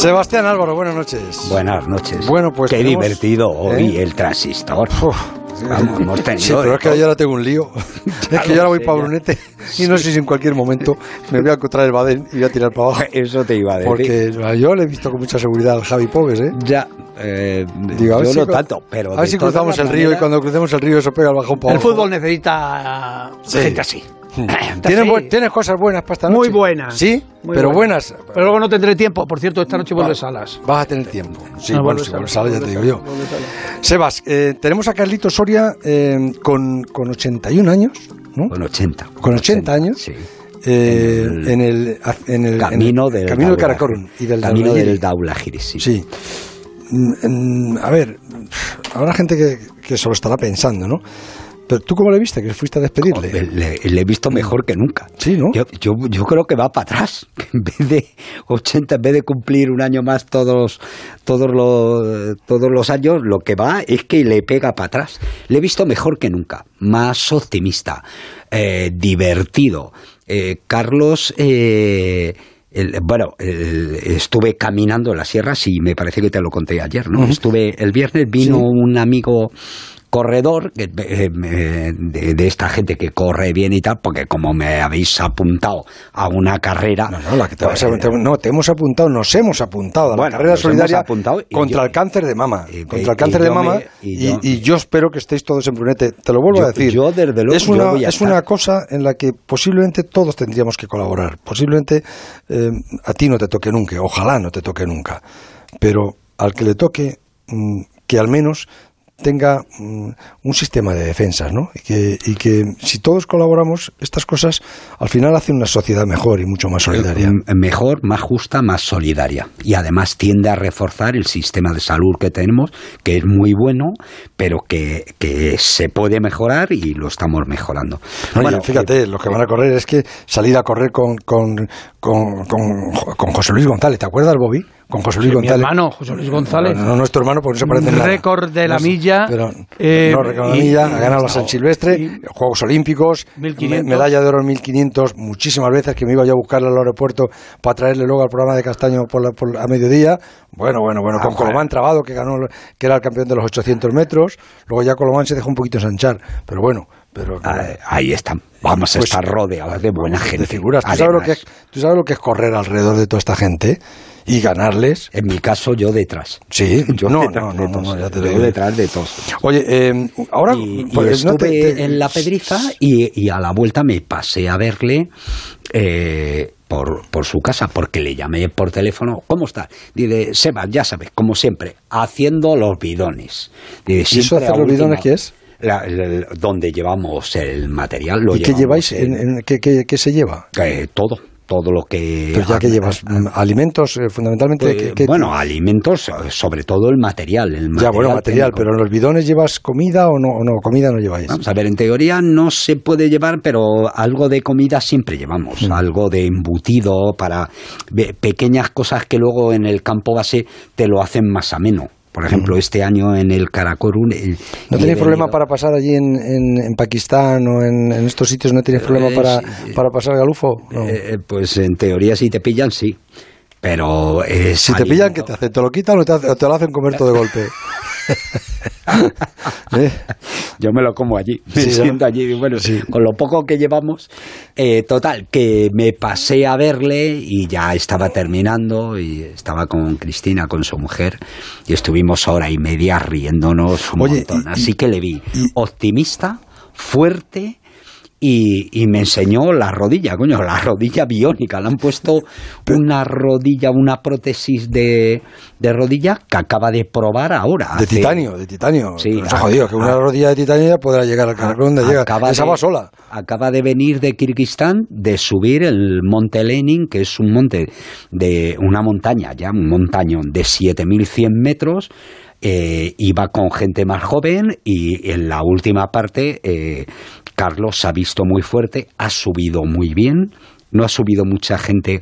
Sebastián Álvaro, buenas noches. Buenas noches. Bueno, pues Qué tenemos- divertido hoy ¿Eh? el transistor. Uf, Vamos, hemos tenido Sí, pero es que yo ahora tengo un lío. es que yo ahora voy para. Brunete y no sé si en cualquier momento me voy a encontrar el Baden y voy a tirar para abajo. Eso te iba a decir. Porque yo le he visto con mucha seguridad al Javi Pogues, ¿eh? Ya, eh, Digo, a ver yo si no tanto, pero A ver si cruzamos el río y cuando crucemos el río eso pega el bajón para El fútbol necesita Sí. gente así. ¿Tienes, Sí. tienes cosas buenas para esta noche? Muy buenas. ¿Sí? Muy pero buenas. buenas. Pero luego no tendré tiempo. Por cierto, esta noche vuelve. Salas. Vas a tener tiempo. Sí, Ah, bueno, si vuelve Salas, ya te digo yo. Sebas, eh, tenemos a Carlito Soria eh, con, con 81 años, ¿no? Con 80. Con 80 años. Sí. Eh, En el- en el, en el Camino en el del camino del Daula- Karakorum y del Camino Daulagiri. del Daulagiri, sí. Sí. Mm, mm, A ver, habrá gente que, que se lo estará pensando, ¿no? Pero tú cómo le viste, que fuiste a despedirle. Le, le he visto mejor que nunca. Sí, ¿no? Yo, yo, yo creo que va para atrás. En vez de 80, en vez de cumplir un año más todos, todos, los, todos los años, lo que va es que le pega para atrás. Le he visto mejor que nunca. Más optimista, eh, divertido. Eh, Carlos. eh, el- bueno, el- estuve caminando en las sierras y me parece que te lo conté ayer, ¿no? Estuve el viernes vino Sí. un amigo corredor eh, eh, de, de esta gente que corre bien y tal, porque como me habéis apuntado a una carrera, No, no, la que te, pues, vas a- te- no, te hemos apuntado, nos hemos apuntado a la carrera solidaria contra yo- el cáncer de mama. y- contra el cáncer de mama me- y, yo- y yo espero que estéis todos en Brunete. Te lo vuelvo Yo- a decir. yo, desde luego, es una, es estar. una cosa en la que posiblemente todos tendríamos que colaborar. Posiblemente eh, a ti no te toque nunca, ojalá no te toque nunca. Pero al que le toque, mm, que al menos tenga mm, un sistema de defensas, ¿no? Y que, y que si todos colaboramos, estas cosas al final hacen una sociedad mejor y mucho más solidaria. Mm, mejor, más justa, más solidaria. Y además tiende a reforzar el sistema de salud que tenemos, que es muy bueno, pero que, que se puede mejorar y lo estamos mejorando. Oye, Bueno, fíjate, eh, los que van a correr es que salir a correr con, con, con, con, con José Luis González, ¿te acuerdas, Bobby? Con José Luis Sí, mi González. hermano, José Luis González. No, no nuestro hermano, porque no se parece nada. Récord de la No milla, Pero, eh, no, récord de la milla, ha ganado la San Silvestre, y- Juegos Olímpicos, 1500. me- medalla de oro en 1500, muchísimas veces que me iba yo a buscarle al aeropuerto para traerle luego al programa de Castaño por la- por- a mediodía. Bueno, bueno, bueno, Ah, con. Colomán Trabado, que ganó, que era el campeón de los 800 metros. Luego ya Colomán se dejó un poquito ensanchar, pero bueno. Pero, ah, ahí están. Vamos Pues- a estar rodeados de buena gente. de figuras. ¿Tú sabes, lo que es, tú sabes lo que es correr alrededor de toda esta gente y ganarles. En mi caso, yo detrás. Sí, Yo no, detrás no, de no, todos. no, ya te lo Yo detrás de todos. Oye, eh, ahora y, y pues, no estuve te- te- en la pedriza y, y a la vuelta me pasé a verle eh, por, por su casa porque le llamé por teléfono. ¿Cómo está? Dice, Sebas, ya sabes, como siempre, haciendo los bidones. Dice, ¿Y eso hacer los bidones qué es? La- el- donde llevamos el material. Lo ¿Y qué lleváis? En, en- en- ¿qué, qué- qué se lleva? eh, todo, todo lo que... Pero ya que llevas mm, alimentos, eh, fundamentalmente. ¿qué- qué- bueno, alimentos, eh, sobre todo el material. El ya, bueno, material, técnico. pero en los bidones llevas comida o no, o no comida no lleváis. Vamos a ver, en teoría no se puede llevar, pero algo de comida siempre llevamos, Mm. algo de embutido para pequeñas cosas que luego en el campo base te lo hacen más ameno. Por ejemplo, este año en el Karakorum... el-. ¿No tenéis problema para pasar allí en, en, en Pakistán o en, en estos sitios? ¿No tenéis problema Eh, para, sí. para pasar galufo? No. Eh, pues en teoría si te pillan, sí. Pero es si te pillan, ¿qué te hacen? ¿Te lo quitan o te, o te lo hacen comer todo de golpe? ¿Eh? Yo me lo como allí, me Sí, ¿no? siento allí. Bueno, Sí. con lo poco que llevamos, eh, total, que me pasé a verle y ya estaba terminando y estaba con Cristina, con su mujer, y estuvimos hora y media riéndonos un Oye, montón. y- Así que le vi optimista, fuerte. Y, y me enseñó la rodilla, coño, la rodilla biónica. Le han puesto una rodilla, una prótesis de, de rodilla que acaba de probar ahora. De hace- titanio, de titanio. Sí, ha ah, jodido, que una rodilla de titanio ya podrá llegar al caracol donde llega. Esa va sola. Acaba de venir de Kirguistán de subir el monte Lenin, que es un monte de una montaña, ya un montañón de 7100 metros. Eh, iba con gente más joven y en la última parte eh, Carlos se ha visto muy fuerte, ha subido muy bien, no ha subido mucha gente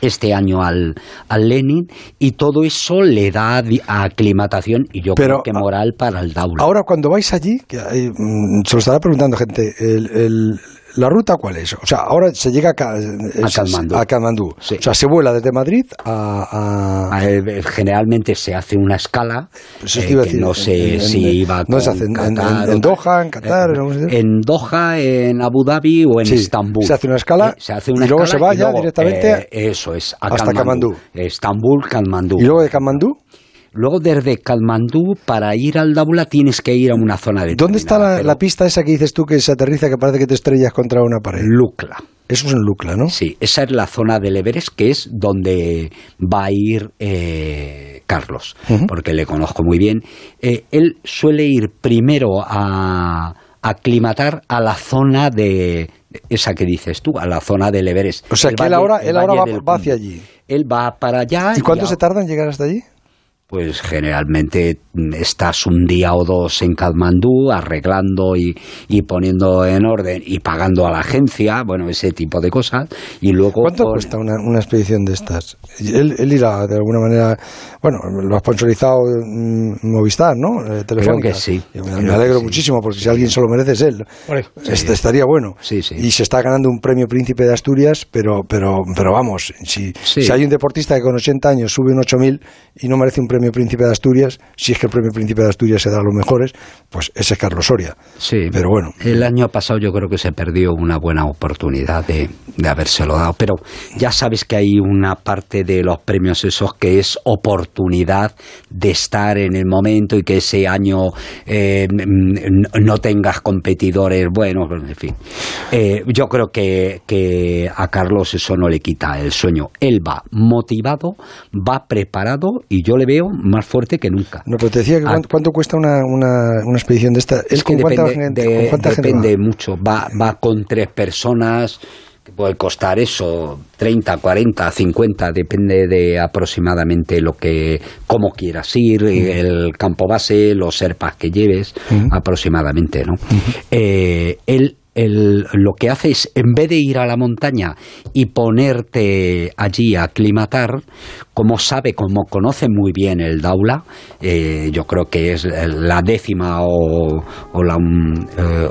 este año al, al Lenin y todo eso le da aclimatación y yo Pero, creo que moral para el Daula. Ahora, cuando vais allí, que mm, se lo estará preguntando gente, el, el- ¿La ruta cuál es? O sea, ahora se llega a, eh, se- Katmandú. a Katmandú. Sí. O sea, se vuela desde Madrid a... a- Eh, Generalmente se hace una escala Pues es eh, que a no sé en- si en- iba ¿dónde se con hace? ¿En- Qatar en Doha, en Qatar, en sitio? En Doha, en Abu Dhabi o en Sí, Estambul. se hace una escala Eh, se hace una y luego se escala va y ya luego, directamente eh, eso es, a hasta Katmandú. Estambul, Katmandú. Y luego de Katmandú, Luego desde Katmandú, para ir al Daula tienes que ir a una zona de ¿dónde está la, la pista esa que dices tú que se aterriza que parece que te estrellas contra una pared? Lukla. Eso es en Lucla, ¿no? Sí, esa es la zona del Everest que es donde va a ir eh, Carlos, porque le conozco muy bien. Eh, él suele ir primero a aclimatar a la zona de esa que dices tú, a la zona del Everest. O sea, El que él valle- ahora- él ahora va- hacia allí. Él va para allá. ¿Y cuánto se tarda en llegar hasta allí? Pues generalmente estás un día o dos en Katmandú arreglando y, y poniendo en orden y pagando a la agencia, bueno, ese tipo de cosas. Y luego ¿Cuánto por- cuesta una, una expedición de estas? Él, él irá de alguna manera, bueno, lo ha sponsorizado Movistar, ¿no? Eh, Telefónica. que sí, Me, creo alegro sí. muchísimo porque si alguien se lo merece es él. Este estaría bueno. Sí, sí. Y se está ganando un premio Príncipe de Asturias, pero, pero, pero vamos, si, Sí. si hay un deportista que con 80 años sube un 8000 y no merece un premio Príncipe de Asturias, si es que el premio Príncipe de Asturias se da a los mejores, pues ese es Carlos Soria. Sí, Pero bueno. El año pasado yo creo que se perdió una buena oportunidad de, de habérselo dado. Pero ya sabes que hay una parte de los premios esos que es oportunidad de estar en el momento y que ese año eh, no tengas competidores buenos, en fin. Eh, yo creo que, que a Carlos eso no le quita el sueño. Él va motivado, va preparado y yo le veo más fuerte que nunca. No, pero te decía que Ah. cuánto, cuesta una, una, una expedición de esta. ¿Él Es que con cuánta depende, gente, de- con cuánta gente depende va? mucho. Va, va con tres personas, que puede costar eso, 30, 40, 50, depende de aproximadamente lo que, cómo quieras ir, el campo base, los serpas que lleves, aproximadamente, ¿no? Eh, él el- lo que hace es, en vez de ir a la montaña y ponerte allí a aclimatar, como sabe, como conoce muy bien el Daula, eh, yo creo que es la décima o, la, mm, eh,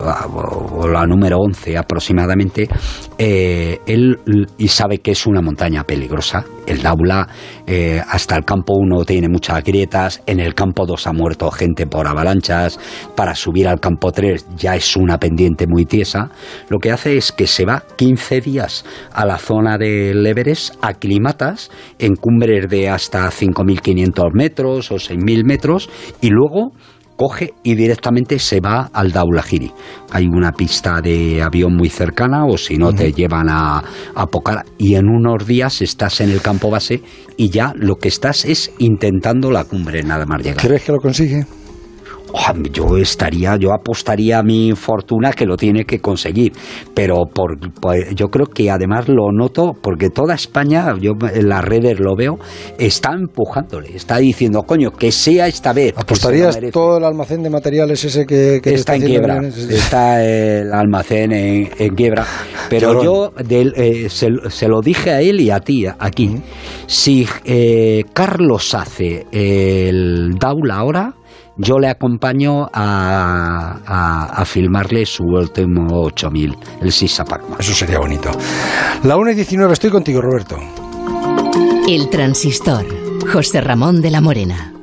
o la número 11 aproximadamente, eh, él y sabe que es una montaña peligrosa. El Daula, hasta el campo 1 tiene muchas grietas, en el campo 2 ha muerto gente por avalanchas, para subir al campo 3 ya es una pendiente muy tiesa. Lo que hace es que se va 15 días a la zona del Everest, aclimatas en cumbres de hasta 5.500 metros o 6.000 metros y luego coge y directamente se va al Daulahiri. Hay una pista de avión muy cercana o si no te llevan a, a Pokhara y en unos días estás en el campo base y ya lo que estás es intentando la cumbre nada más llegar. ¿Crees que lo consigue? Yo estaría, yo apostaría a mi fortuna que lo tiene que conseguir, pero por, por- yo creo que además lo noto porque toda España, yo en las redes lo veo, está empujándole, está diciendo, coño, que sea esta vez. ¿Apostarías merece". todo el almacén de materiales ese que, que está en quiebra, está el almacén en, en quiebra. Pero Llorón. yo del- eh, se, se lo dije a él y a ti aquí. Si eh, Carlos hace el Daula ahora, yo le acompaño a, a- a filmarle su último 8000, el Sisa Pacma. Eso sería bonito. La 1 y 19, estoy contigo, Roberto. El transistor. José Ramón de la Morena.